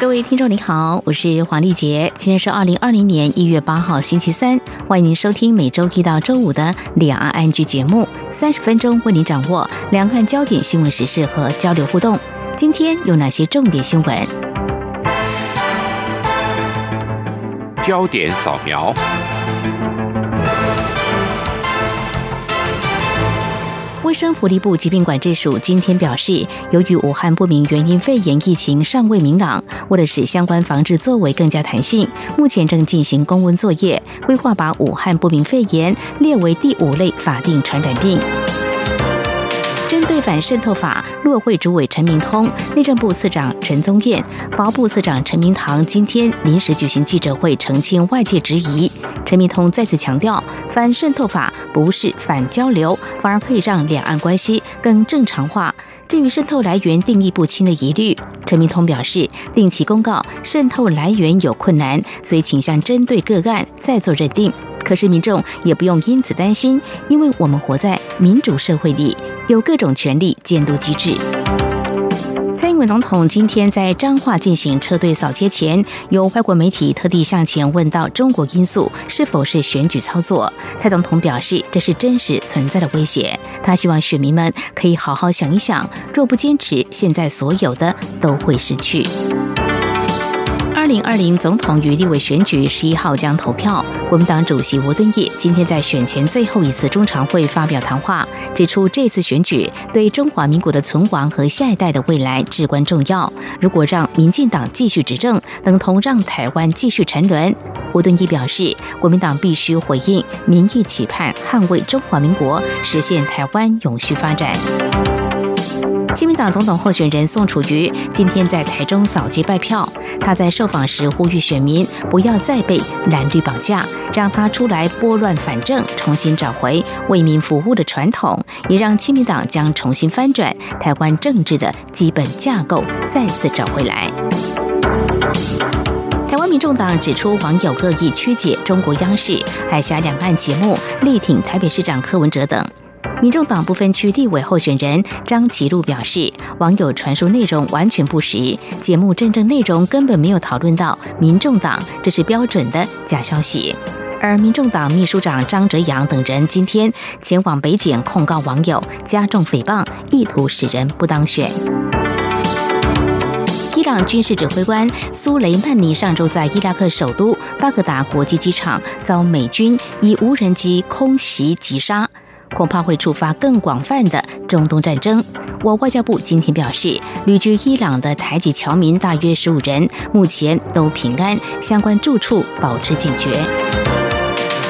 各位听众您好，我是黄丽杰，今天是二零二零年一月八号星期三，欢迎您收听每周一到周五的两岸安居节目，三十分钟为您掌握两岸焦点新闻时事和交流互动。今天有哪些重点新闻？焦点扫描。卫生福利部疾病管制署今天表示，由于武汉不明原因肺炎疫情尚未明朗，为了使相关防治作为更加弹性，目前正进行公温作业，规划把武汉不明肺炎列为第五类法定传染病。反渗透法，陆会主委陈明通、内政部次长陈宗彦、法务部次长陈明堂今天临时举行记者会，澄清外界质疑。陈明通再次强调，反渗透法不是反交流，反而可以让两岸关系更正常化。至于渗透来源定义不清的疑虑，陈明通表示，定期公告渗透来源有困难，所以倾向针对个案再做认定。可是民众也不用因此担心，因为我们活在民主社会里，有各种权力监督机制。蔡英文总统今天在彰化进行车队扫街前，有外国媒体特地向前问到中国因素是否是选举操作。蔡总统表示，这是真实存在的威胁。他希望选民们可以好好想一想，若不坚持，现在所有的都会失去。二零二零总统与立委选举十一号将投票。国民党主席吴敦义今天在选前最后一次中常会发表谈话，指出这次选举对中华民国的存亡和下一代的未来至关重要。如果让民进党继续执政，等同让台湾继续沉沦。吴敦义表示，国民党必须回应民意期盼，捍卫中华民国，实现台湾永续发展。亲民党总统候选人宋楚瑜今天在台中扫街拜票。他在受访时呼吁选民不要再被蓝绿绑架，让他出来拨乱反正，重新找回为民服务的传统，也让亲民党将重新翻转台湾政治的基本架构，再次找回来。台湾民众党指出，网友恶意曲解中国央视海峡两岸节目，力挺台北市长柯文哲等。民众党不分区立委候选人张其禄表示，网友传输内容完全不实，节目真正内容根本没有讨论到民众党，这是标准的假消息。而民众党秘书长张哲阳等人今天前往北检控告网友加重诽谤，意图使人不当选。伊朗军事指挥官苏雷曼尼上周在伊拉克首都巴格达国际机场遭美军以无人机空袭击杀。恐怕会触发更广泛的中东战争。我外交部今天表示，旅居伊朗的台籍侨民大约十五人，目前都平安，相关住处保持警觉。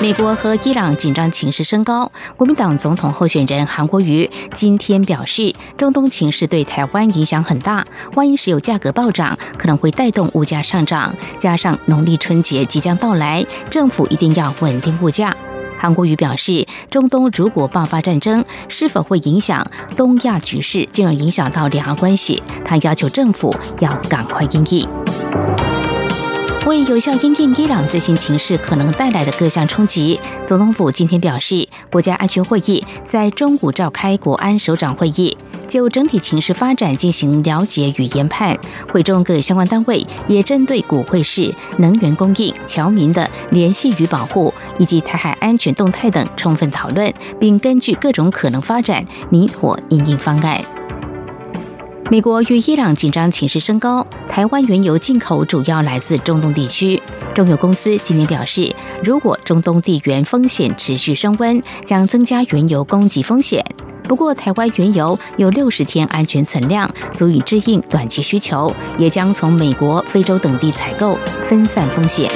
美国和伊朗紧张情势升高，国民党总统候选人韩国瑜今天表示，中东情势对台湾影响很大，万一石油价格暴涨，可能会带动物价上涨，加上农历春节即将到来，政府一定要稳定物价。韩国瑜表示，中东如果爆发战争，是否会影响东亚局势，进而影响到两岸关系？他要求政府要赶快应应。为有效应应伊朗最新情势可能带来的各项冲击，总统府今天表示，国家安全会议在中午召开国安首长会议，就整体情势发展进行了解与研判。会中各相关单位也针对股会市、能源供应、侨民的联系与保护，以及台海安全动态等充分讨论，并根据各种可能发展拟妥应应方案。美国与伊朗紧张情势升高，台湾原油进口主要来自中东地区。中油公司今年表示，如果中东地缘风险持续升温，将增加原油供给风险。不过，台湾原油有六十天安全存量，足以支应短期需求，也将从美国、非洲等地采购，分散风险。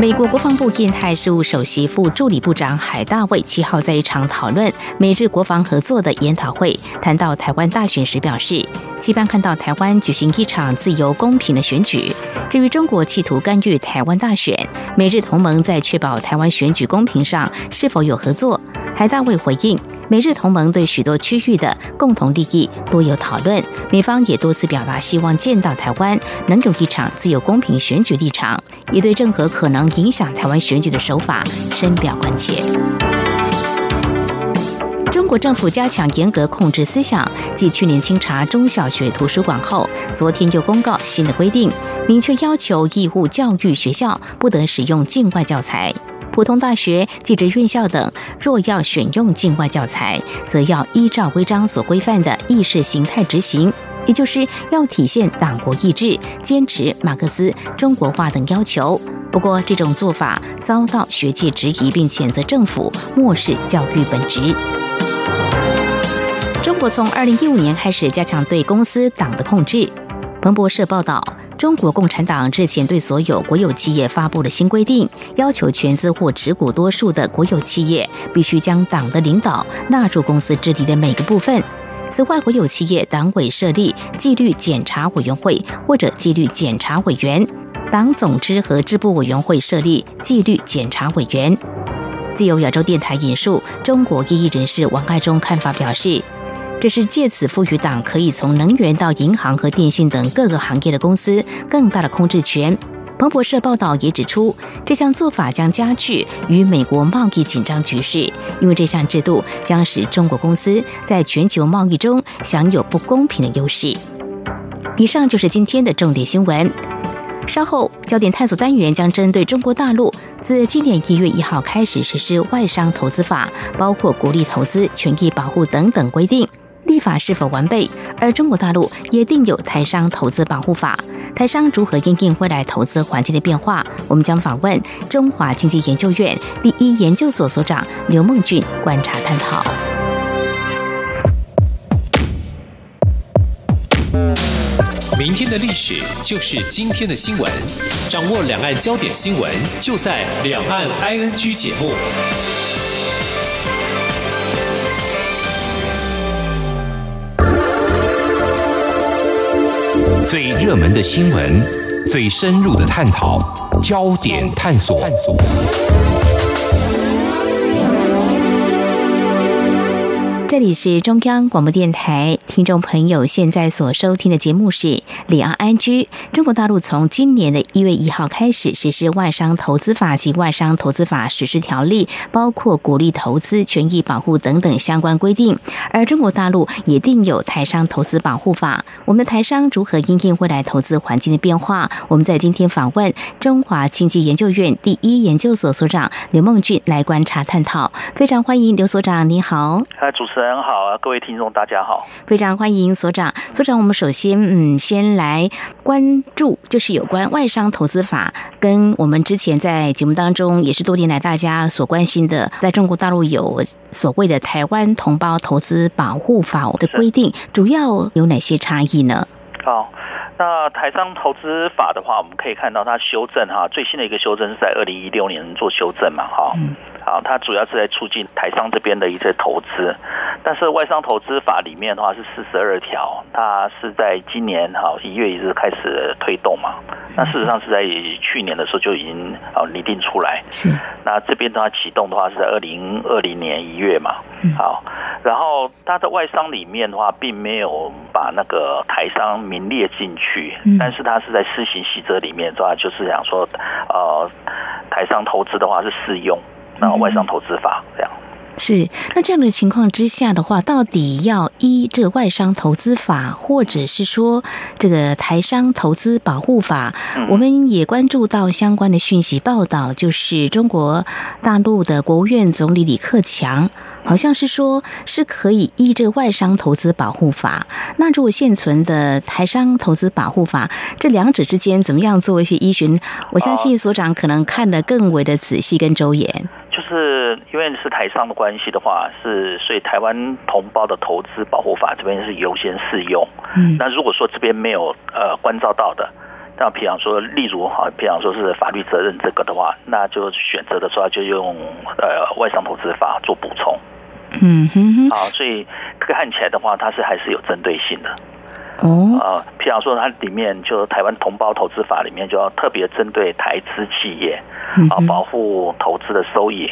美国国防部印太事务首席副助理部长海大卫七号在一场讨论美日国防合作的研讨会谈到台湾大选时表示，期盼看到台湾举行一场自由公平的选举。至于中国企图干预台湾大选，美日同盟在确保台湾选举公平上是否有合作？海大卫回应。美日同盟对许多区域的共同利益多有讨论，美方也多次表达希望见到台湾能有一场自由公平选举立场，也对任何可能影响台湾选举的手法深表关切。中国政府加强严格控制思想，继去年清查中小学图书馆后，昨天又公告新的规定，明确要求义务教育学校不得使用境外教材。普通大学、技职院校等，若要选用境外教材，则要依照规章所规范的意识形态执行，也就是要体现党国意志、坚持马克思中国化等要求。不过，这种做法遭到学界质疑，并谴责政府漠视教育本质。中国从二零一五年开始加强对公司党的控制。彭博社报道。中国共产党日前对所有国有企业发布了新规定，要求全资或持股多数的国有企业必须将党的领导纳入公司治理的每个部分。此外，国有企业党委设立纪律检查委员会或者纪律检查委员，党总支和支部委员会设立纪律检查委员。自由亚洲电台引述中国异议人士王爱忠看法表示。这是借此赋予党可以从能源到银行和电信等各个行业的公司更大的控制权。彭博社报道也指出，这项做法将加剧与美国贸易紧张局势，因为这项制度将使中国公司在全球贸易中享有不公平的优势。以上就是今天的重点新闻。稍后焦点探索单元将针对中国大陆自今年一月一号开始实施外商投资法，包括鼓励投资、权益保护等等规定。立法是否完备？而中国大陆也定有台商投资保护法，台商如何应应未来投资环境的变化？我们将访问中华经济研究院第一研究所所长刘梦俊，观察探讨。明天的历史就是今天的新闻，掌握两岸焦点新闻，就在《两岸 ING》节目。最热门的新闻，最深入的探讨，焦点探索。这里是中央广播电台，听众朋友现在所收听的节目是《里昂安居》。中国大陆从今年的一月一号开始实施外商投资法及外商投资法实施条例，包括鼓励投资、权益保护等等相关规定。而中国大陆也定有台商投资保护法。我们的台商如何应应未来投资环境的变化？我们在今天访问中华经济研究院第一研究所所长刘梦俊来观察探讨。非常欢迎刘所长，你好。嗨，主持人。人好啊，各位听众大家好，非常欢迎所长。所长，我们首先嗯，先来关注就是有关外商投资法，跟我们之前在节目当中也是多年来大家所关心的，在中国大陆有所谓的台湾同胞投资保护法的规定，主要有哪些差异呢？好，那台商投资法的话，我们可以看到它修正哈，最新的一个修正是在二零一六年做修正嘛，哈。啊，它主要是在促进台商这边的一些投资，但是外商投资法里面的话是四十二条，它是在今年哈一月一日开始推动嘛，那事实上是在去年的时候就已经啊拟定出来，是，那这边的话启动的话是在二零二零年一月嘛，好，然后它的外商里面的话并没有把那个台商名列进去，但是它是在施行细则里面的话就是想说，呃，台商投资的话是适用。那外商投资法这样是那这样的情况之下的话，到底要依这个外商投资法，或者是说这个台商投资保护法？我们也关注到相关的讯息报道，就是中国大陆的国务院总理李克强。好像是说，是可以依这个外商投资保护法。那如果现存的台商投资保护法，这两者之间怎么样做一些依循？我相信所长可能看得更为的仔细跟周延。就是因为是台商的关系的话，是所以台湾同胞的投资保护法这边是优先适用。嗯，那如果说这边没有呃关照到的。那比方说，例如哈，比方说是法律责任这个的话，那就选择的时候就用呃外商投资法做补充。嗯哼哼，好，所以看起来的话，它是还是有针对性的。哦，啊，譬方说它里面就台湾同胞投资法里面就要特别针对台资企业啊，保护投资的收益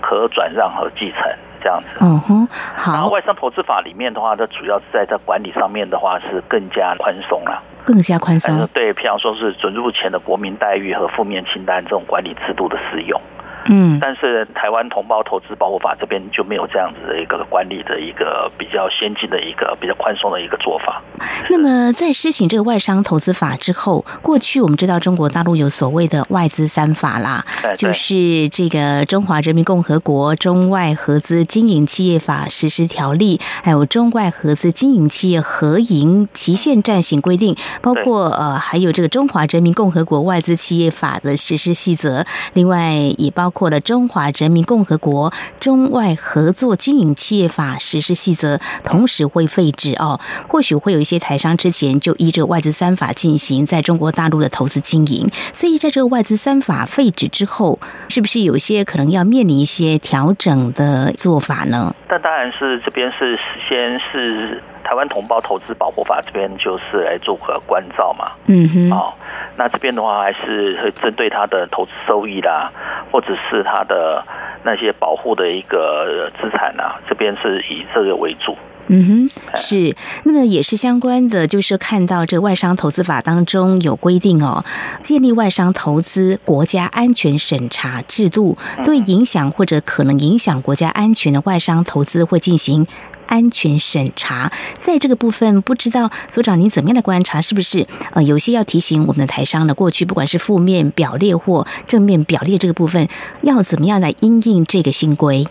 可转让和继承这样子。哦哼，好，然后外商投资法里面的话，它主要是在在管理上面的话是更加宽松了。更加宽松。对，譬如说是准入前的国民待遇和负面清单这种管理制度的适用。嗯，但是台湾同胞投资保护法这边就没有这样子的一个管理的一个比较先进的一个比较宽松的一个做法。那么在施行这个外商投资法之后，过去我们知道中国大陆有所谓的外资三法啦，就是这个《中华人民共和国中外合资经营企业法实施条例》，还有《中外合资经营企业合营期限暂行规定》，包括呃还有这个《中华人民共和国外资企业法》的实施细则，另外也包括了《中华人民共和国中外合作经营企业法》实施细则，同时会废止哦。或许会有一些台商之前就依着外资三法进行在中国大陆的投资经营，所以在这个外资三法废止之后，是不是有些可能要面临一些调整的做法呢？但当然是这边是先是台湾同胞投资保护法这边就是来做个关照嘛。嗯哼，哦，那这边的话还是会针对他的投资收益啦，或者是他的那些保护的一个资产啊，这边是以这个为主。嗯哼，是。那么也是相关的，就是看到这外商投资法当中有规定哦，建立外商投资国家安全审查制度，对影响或者可能影响国家安全的外商投资会进行。安全审查，在这个部分，不知道所长您怎么样的观察？是不是呃，有些要提醒我们的台商呢？过去不管是负面表列或正面表列这个部分，要怎么样来应应这个新规？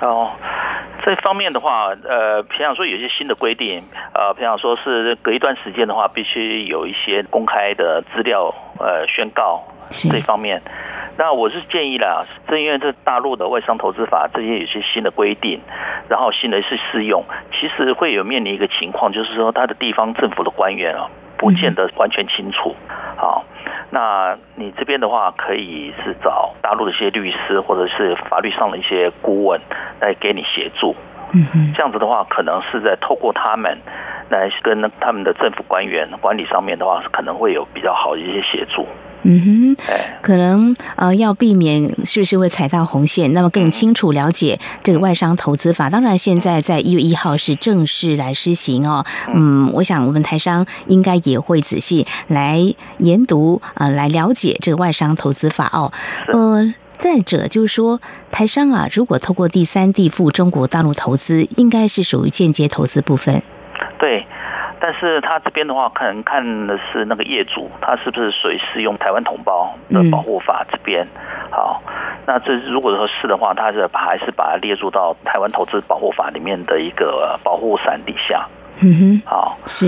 哦，这方面的话，呃，平常说有一些新的规定，呃，平常说是隔一段时间的话，必须有一些公开的资料，呃，宣告是这方面。那我是建议啦，正因为这大陆的外商投资法这些有些新的规定，然后新的是适用，其实会有面临一个情况，就是说他的地方政府的官员啊，不见得完全清楚。好，那你这边的话，可以是找大陆的一些律师或者是法律上的一些顾问来给你协助。嗯哼，这样子的话，可能是在透过他们来跟他们的政府官员管理上面的话，可能会有比较好的一些协助。嗯哼。哎，可能呃要避免是不是会踩到红线，那么更清楚了解这个外商投资法。当然，现在在一月一号是正式来施行哦。嗯，我想我们台商应该也会仔细来研读啊、呃来了解这个外商投资法哦。呃。再者就是说，台商啊，如果透过第三地赴中国大陆投资，应该是属于间接投资部分。对。但是他这边的话，可能看的是那个业主，他是不是属于适用台湾同胞的保护法这边。好，那这如果说是的话，他是把还是把它列入到台湾投资保护法里面的一个保护伞底下。嗯哼，好，是，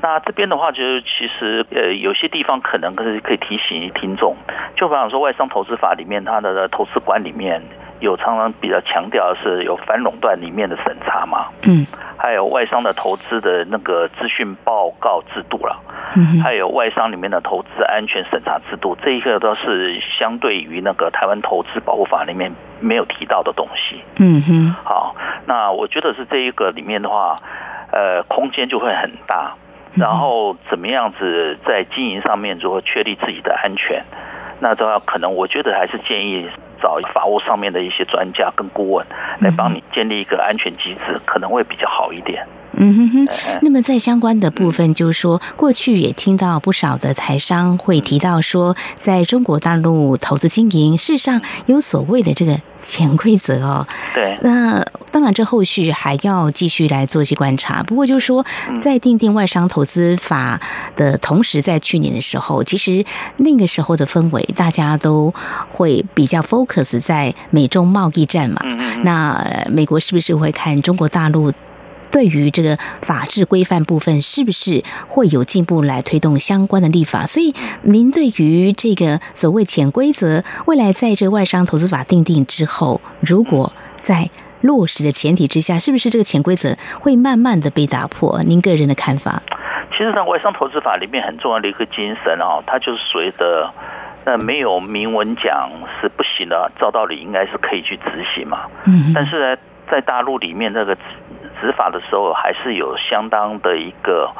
那这边的话，就是其实呃，有些地方可能可是可以提醒听众，就比方说外商投资法里面，它的投资管里面有常常比较强调的是有反垄断里面的审查嘛，嗯。还有外商的投资的那个资讯报告制度了，嗯，还有外商里面的投资安全审查制度，这一个都是相对于那个台湾投资保护法里面没有提到的东西。嗯哼，好，那我觉得是这一个里面的话，呃，空间就会很大。然后怎么样子在经营上面如何确立自己的安全，那的话可能我觉得还是建议找法务上面的一些专家跟顾问来帮你建立一个安全机制，可能会比较好一点。嗯哼哼，那么在相关的部分，就是说，过去也听到不少的台商会提到说，在中国大陆投资经营，事实上有所谓的这个潜规则哦。对，那当然，这后续还要继续来做一些观察。不过，就是说，在订定外商投资法的同时，在去年的时候，其实那个时候的氛围，大家都会比较 focus 在美中贸易战嘛。那呃美国是不是会看中国大陆？对于这个法制规范部分，是不是会有进步来推动相关的立法？所以，您对于这个所谓潜规则，未来在这个外商投资法定定之后，如果在落实的前提之下，是不是这个潜规则会慢慢的被打破？您个人的看法？其实在，外商投资法里面很重要的一个精神哦，它就是所谓的，那没有明文讲是不行的，照道理应该是可以去执行嘛。嗯。但是呢，在大陆里面，这个执执法的时候，还是有相当的一个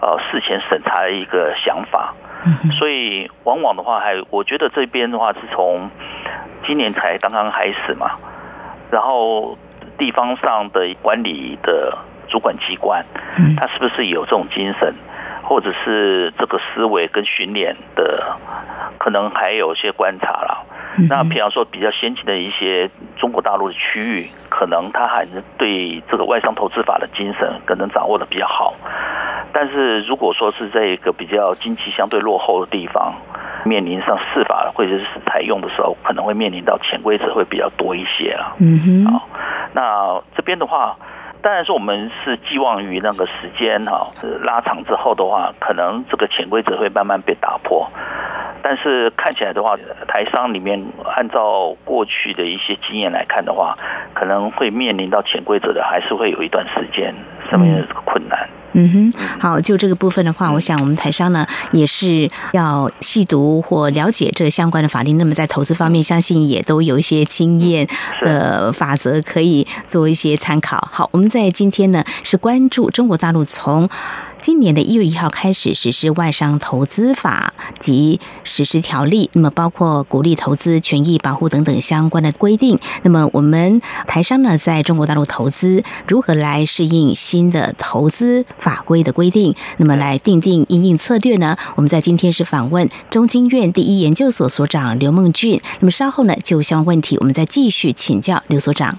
呃事前审查的一个想法。嗯。所以，往往的话，还我觉得这边的话，是从今年才刚刚开始嘛，然后地方上的管理的。主管机关，他是不是有这种精神，或者是这个思维跟训练的，可能还有一些观察了。那譬方说比较先进的一些中国大陆的区域，可能他还是对这个外商投资法的精神可能掌握的比较好。但是如果说是在一个比较经济相对落后的地方，面临上试法或者是采用的时候，可能会面临到潜规则会比较多一些了。嗯哼，好，那这边的话。当然是我们是寄望于那个时间哈拉长之后的话，可能这个潜规则会慢慢被打破。但是看起来的话，台商里面按照过去的一些经验来看的话，可能会面临到潜规则的，还是会有一段时间上面的困难。哼，好，就这个部分的话，我想我们台商呢也是要细读或了解这个相关的法律。那么在投资方面，相信也都有一些经验的法则可以做一些参考。好，我们在今天呢是关注中国大陆从。今年的一月一号开始实施外商投资法及实施条例，那么包括鼓励投资、权益保护等等相关的规定。那么我们台商呢，在中国大陆投资如何来适应新的投资法规的规定？那么来定定应应策略呢？我们在今天是访问中经院第一研究所所长刘梦俊。那么稍后呢，就相关问题，我们再继续请教刘所长。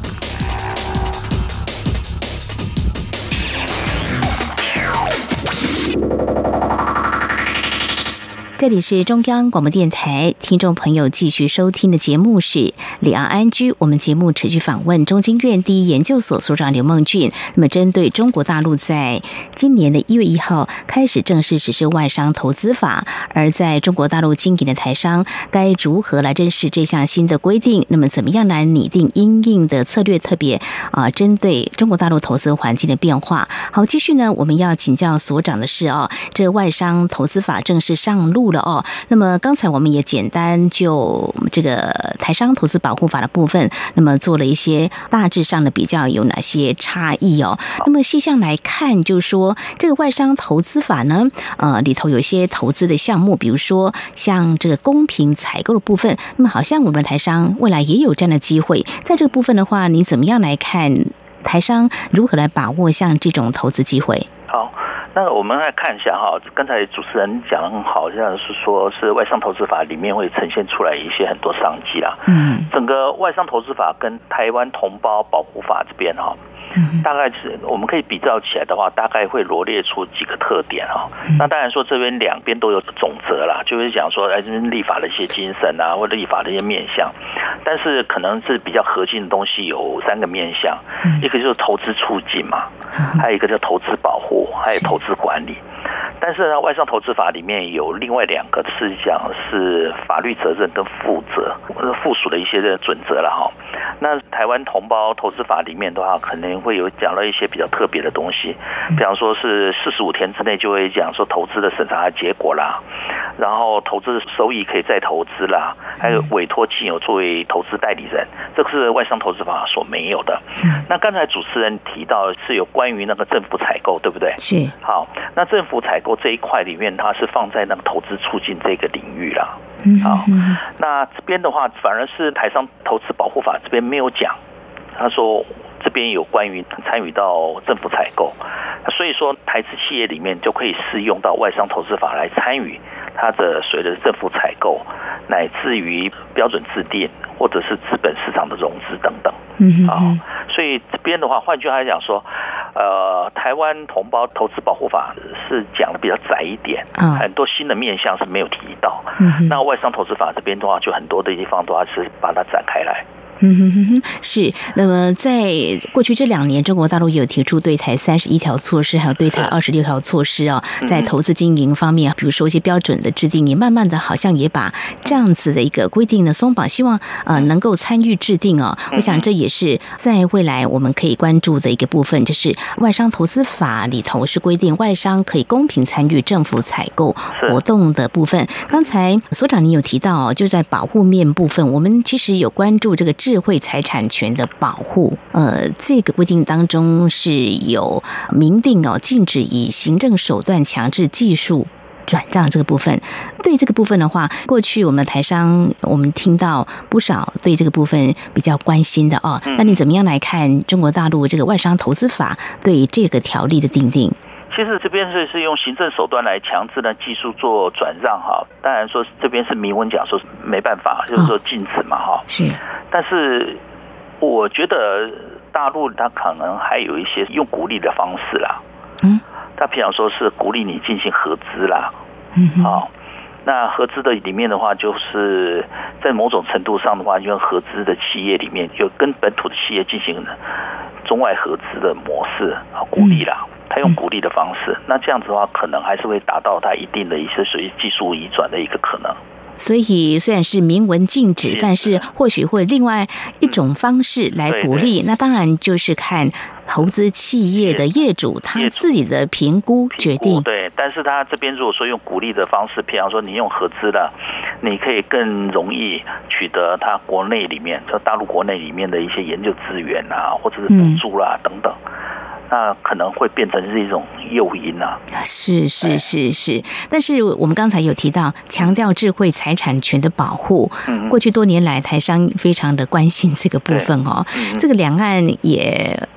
这里是中央广播电台，听众朋友继续收听的节目是《里昂安居》。我们节目持续访问中经院第一研究所所长刘梦俊。那么，针对中国大陆在今年的一月一号开始正式实施外商投资法，而在中国大陆经营的台商该如何来认识这项新的规定？那么，怎么样来拟定应应的策略？特别啊，针对中国大陆投资环境的变化。好，继续呢，我们要请教所长的是哦，这外商投资法正式上路。了哦，那么刚才我们也简单就这个台商投资保护法的部分，那么做了一些大致上的比较，有哪些差异哦？那么细项来看，就是说这个外商投资法呢，呃，里头有一些投资的项目，比如说像这个公平采购的部分，那么好像我们台商未来也有这样的机会，在这个部分的话，你怎么样来看台商如何来把握像这种投资机会？好。那我们来看一下哈，刚才主持人讲的很好，像是说是外商投资法里面会呈现出来一些很多商机啦。嗯，整个外商投资法跟台湾同胞保护法这边哈。大概是我们可以比较起来的话，大概会罗列出几个特点啊。那当然说这边两边都有总则啦，就是讲说来自立法的一些精神啊，或者立法的一些面向。但是可能是比较核心的东西有三个面向，一个就是投资促进嘛，还有一个叫投资保护，还有投资管理。但是呢，外商投资法里面有另外两个是讲是法律责任跟负责附属的一些的准则了哈。那台湾同胞投资法里面的话，可能会有讲到一些比较特别的东西，比方说是四十五天之内就会讲说投资的审查结果啦，然后投资收益可以再投资啦，还有委托亲友作为投资代理人，这个是外商投资法所没有的。那刚才主持人提到是有关于那个政府采购，对不对？是。好，那政府采购这一块里面，它是放在那个投资促进这个领域啦。好，那这边的话，反而是台商投资保护法这边没有讲。他说这边有关于参与到政府采购，所以说台资企业里面就可以适用到外商投资法来参与它的随着政府采购，乃至于标准制定或者是资本市场的融资等等。嗯，好，所以这边的话，换句话来讲说。呃，台湾同胞投资保护法是讲的比较窄一点，很多新的面向是没有提到。那外商投资法这边的话，就很多的地方都还是把它展开来。嗯哼哼哼，是。那么在过去这两年，中国大陆也有提出对台三十一条措施，还有对台二十六条措施哦，在投资经营方面，比如说一些标准的制定，也慢慢的好像也把这样子的一个规定呢松绑，希望呃能够参与制定哦。我想这也是在未来我们可以关注的一个部分，就是外商投资法里头是规定外商可以公平参与政府采购活动的部分。刚才所长您有提到哦，就在保护面部分，我们其实有关注这个智慧财产权的保护。呃，这个规定当中是有明定哦，禁止以行政手段强制技术。转账这个部分，对这个部分的话，过去我们台商我们听到不少对这个部分比较关心的哦。那你怎么样来看中国大陆这个外商投资法对这个条例的定定？其实这边是是用行政手段来强制的技术做转让哈。当然说这边是明文讲说没办法，就是说禁止嘛哈。是，但是我觉得大陆它可能还有一些用鼓励的方式啦。嗯。他譬如说是鼓励你进行合资啦，嗯好，那合资的里面的话，就是在某种程度上的话，用合资的企业里面，就跟本土的企业进行中外合资的模式啊，鼓励啦，他用鼓励的方式，那这样子的话，可能还是会达到他一定的一些属于技术移转的一个可能。所以虽然是明文禁止，但是或许会另外一种方式来鼓励。那当然就是看投资企业的业主他自己的评估决定。对，但是他这边如果说用鼓励的方式，比方说你用合资的，你可以更容易取得他国内里面，就大陆国内里面的一些研究资源啊，或者是补助啦等等。那可能会变成是一种诱因啊！是是是是，但是我们刚才有提到强调智慧财产权的保护，过去多年来台商非常的关心这个部分哦。这个两岸也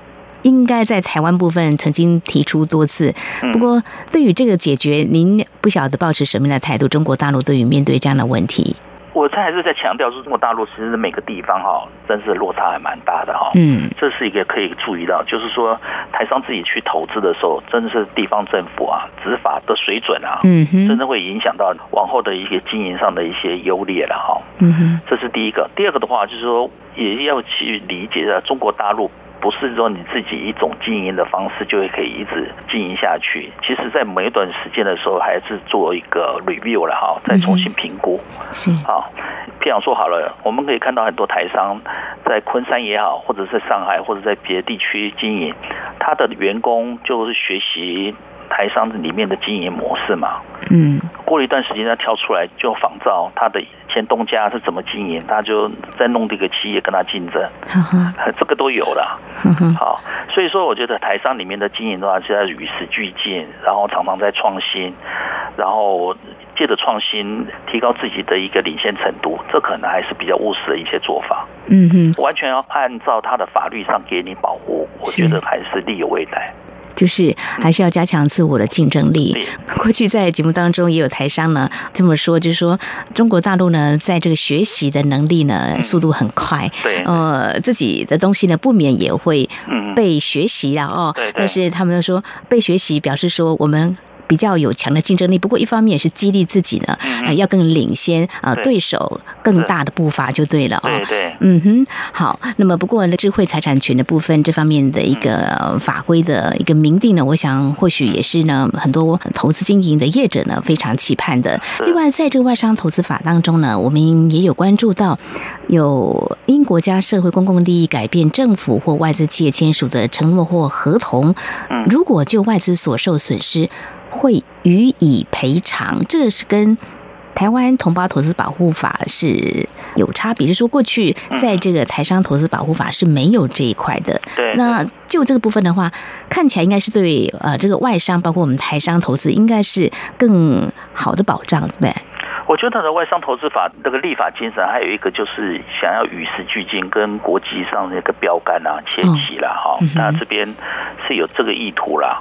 应该在台湾部分曾经提出多次，不过对于这个解决，您不晓得保持什么样的态度？中国大陆对于面对这样的问题？我这还是在强调，说中国大陆其实每个地方哈，真是落差还蛮大的哈。嗯，这是一个可以注意到，就是说台商自己去投资的时候，真的是地方政府啊执法的水准啊，嗯哼，真的会影响到往后的一些经营上的一些优劣了哈。嗯哼，这是第一个。第二个的话，就是说也要去理解的中国大陆。不是说你自己一种经营的方式就会可以一直经营下去。其实，在每一段时间的时候，还是做一个 review 了哈，再重新评估。是啊，譬如说好了，我们可以看到很多台商在昆山也好，或者在上海或者在别的地区经营，他的员工就是学习。台商里面的经营模式嘛，嗯，过了一段时间，他跳出来就仿照他的前东家是怎么经营，他就在弄这个企业跟他竞争，这个都有了。好，所以说我觉得台商里面的经营的话，是要与时俱进，然后常常在创新，然后借着创新提高自己的一个领先程度，这可能还是比较务实的一些做法。嗯哼，完全要按照他的法律上给你保护，我觉得还是力有未逮。就是还是要加强自我的竞争力。过去在节目当中也有台商呢这么说，就是说中国大陆呢在这个学习的能力呢速度很快，对，呃自己的东西呢不免也会被学习了哦。但是他们又说被学习表示说我们。比较有强的竞争力，不过一方面也是激励自己呢，啊，要更领先啊，对手更大的步伐就对了哦。对，嗯哼，好。那么不过呢，智慧财产权的部分这方面的一个法规的一个明定呢，我想或许也是呢，很多投资经营的业者呢非常期盼的。另外，在这个外商投资法当中呢，我们也有关注到，有因国家社会公共利益改变政府或外资企业签署的承诺或合同，如果就外资所受损失。会予以赔偿，这是跟台湾同胞投资保护法是有差别。就是说，过去在这个台商投资保护法是没有这一块的。对。那就这个部分的话，看起来应该是对呃这个外商，包括我们台商投资，应该是更好的保障，对不对？我觉得的外商投资法这个立法精神，还有一个就是想要与时俱进，跟国际上那个标杆啊切齐了哈。那这边是有这个意图啦。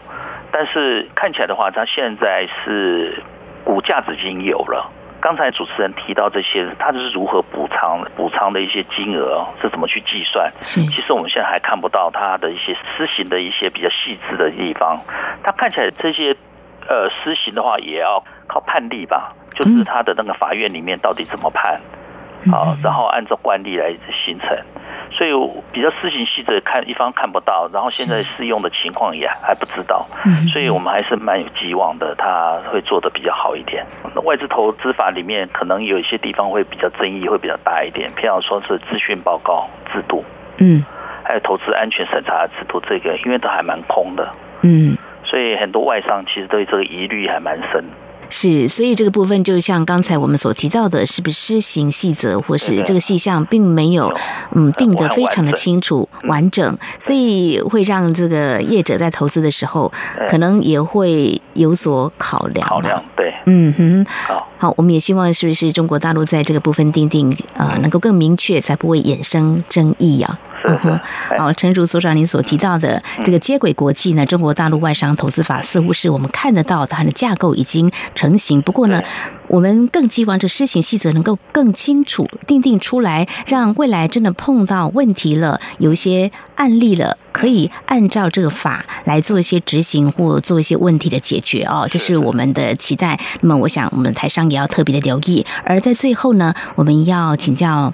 但是看起来的话，它现在是股价已经有了。刚才主持人提到这些，它是如何补偿补偿的一些金额是怎么去计算？其实我们现在还看不到它的一些施行的一些比较细致的地方。它看起来这些呃施行的话，也要靠判例吧，就是他的那个法院里面到底怎么判，好，然后按照惯例来形成。所以比较施行细则看一方看不到，然后现在适用的情况也还不知道，所以我们还是蛮有寄望的，他会做的比较好一点。外资投资法里面可能有一些地方会比较争议，会比较大一点，譬如说是资讯报告制度，嗯还有投资安全审查制度，这个因为都还蛮空的，嗯。所以很多外商其实对这个疑虑还蛮深。是，所以这个部分就像刚才我们所提到的，是不是施行细则或是这个细项并没有嗯定得非常的清楚完整，所以会让这个业者在投资的时候可能也会有所考量。考量对，嗯哼，好，好，我们也希望是不是中国大陆在这个部分定定呃能够更明确，才不会衍生争议啊。是是，好，陈如所长您所提到的这个接轨国际呢，中国大陆外商投资法似乎是我们看得到它的架构已经成型。不过呢，我们更希望这施行细则能够更清楚定定出来，让未来真的碰到问题了，有一些案例了，可以按照这个法来做一些执行或做一些问题的解决哦，这是我们的期待。那么，我想我们台商也要特别的留意。而在最后呢，我们要请教。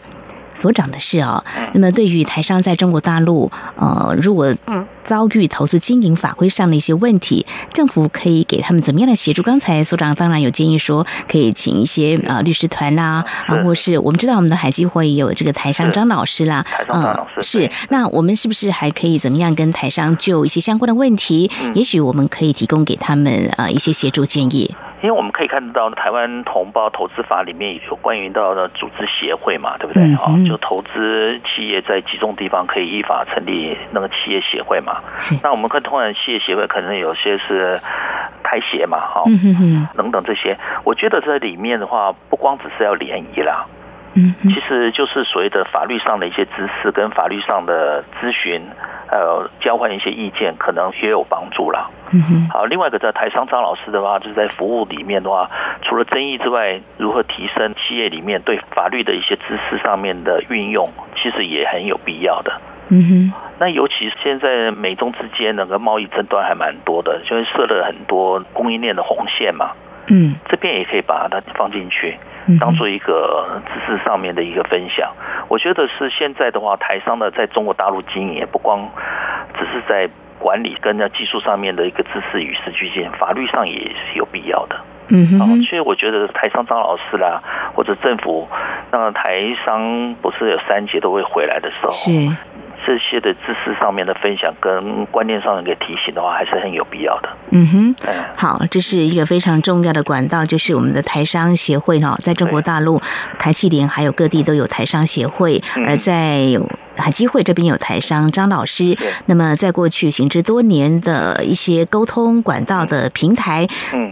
所长的事哦，那么对于台商在中国大陆，呃，如果遭遇投资经营法规上的一些问题，政府可以给他们怎么样的协助？刚才所长当然有建议说，可以请一些呃律师团啦，啊，或是我们知道我们的海基会也有这个台商张老师啦，嗯，是，那我们是不是还可以怎么样跟台商就一些相关的问题，也许我们可以提供给他们呃一些协助建议。因为我们可以看得到，台湾同胞投资法里面有关于到的组织协会嘛，对不对？哈，就投资企业在集中地方可以依法成立那个企业协会嘛。那我们看通常企业协会可能有些是台协嘛，哈，等等这些。我觉得这里面的话，不光只是要联谊啦，嗯，其实就是所谓的法律上的一些知识跟法律上的咨询。呃，交换一些意见，可能也有帮助啦。嗯哼。好，另外一个在台商张老师的话，就是在服务里面的话，除了争议之外，如何提升企业里面对法律的一些知识上面的运用，其实也很有必要的。嗯哼。那尤其现在美中之间那个贸易争端还蛮多的，就是设了很多供应链的红线嘛。嗯。这边也可以把它放进去。当做一个知识上面的一个分享，我觉得是现在的话，台商的在中国大陆经营，也不光只是在管理跟在技术上面的一个知识与时俱进，法律上也是有必要的。嗯哼，所以我觉得台商张老师啦，或者政府，那台商不是有三节都会回来的时候，是。这些的知识上面的分享跟观念上的一个提醒的话，还是很有必要的。嗯哼，好，这是一个非常重要的管道，就是我们的台商协会哈，在中国大陆台气联还有各地都有台商协会，而在。海基会这边有台商张老师，那么在过去行之多年的一些沟通管道的平台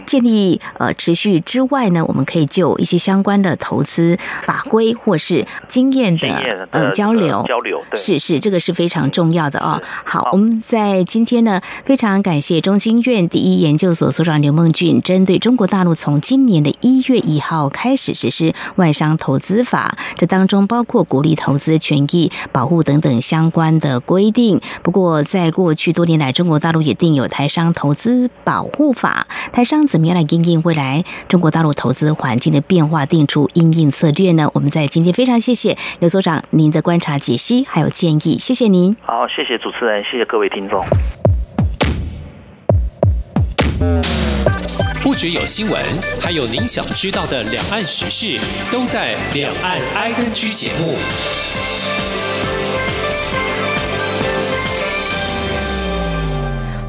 建立呃持续之外呢，我们可以就一些相关的投资法规或是经验的呃交流。交流，是是这个是非常重要的哦。好，我们在今天呢非常感谢中经院第一研究所所长刘梦俊，针对中国大陆从今年的一月一号开始实施外商投资法，这当中包括鼓励投资权益保护。等等相关的规定。不过，在过去多年来，中国大陆也定有台商投资保护法。台商怎么样来应应未来中国大陆投资环境的变化，定出应应策略呢？我们在今天非常谢谢刘所长您的观察、解析还有建议，谢谢您。好，谢谢主持人，谢谢各位听众。不只有新闻，还有您想知道的两岸时事，都在《两岸 I N G》节目。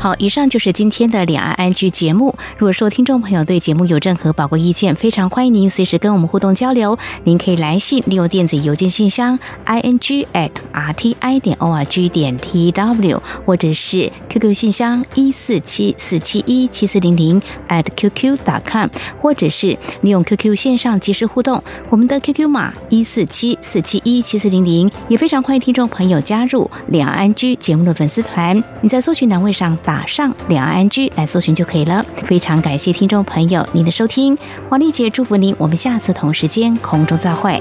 好，以上就是今天的两岸安居节目。如果说听众朋友对节目有任何宝贵意见，非常欢迎您随时跟我们互动交流。您可以来信，利用电子邮件信箱 i n g at r t i 点 o r g 点 t w，或者是 QQ 信箱一四七四七一七四零零 at qq 打 com，或者是利用 QQ 线上即时互动。我们的 QQ 码一四七四七一七四零零，也非常欢迎听众朋友加入两岸安居节目的粉丝团。你在搜寻栏位上。打上两岸安居来搜寻就可以了。非常感谢听众朋友您的收听，黄丽姐祝福您，我们下次同时间空中再会。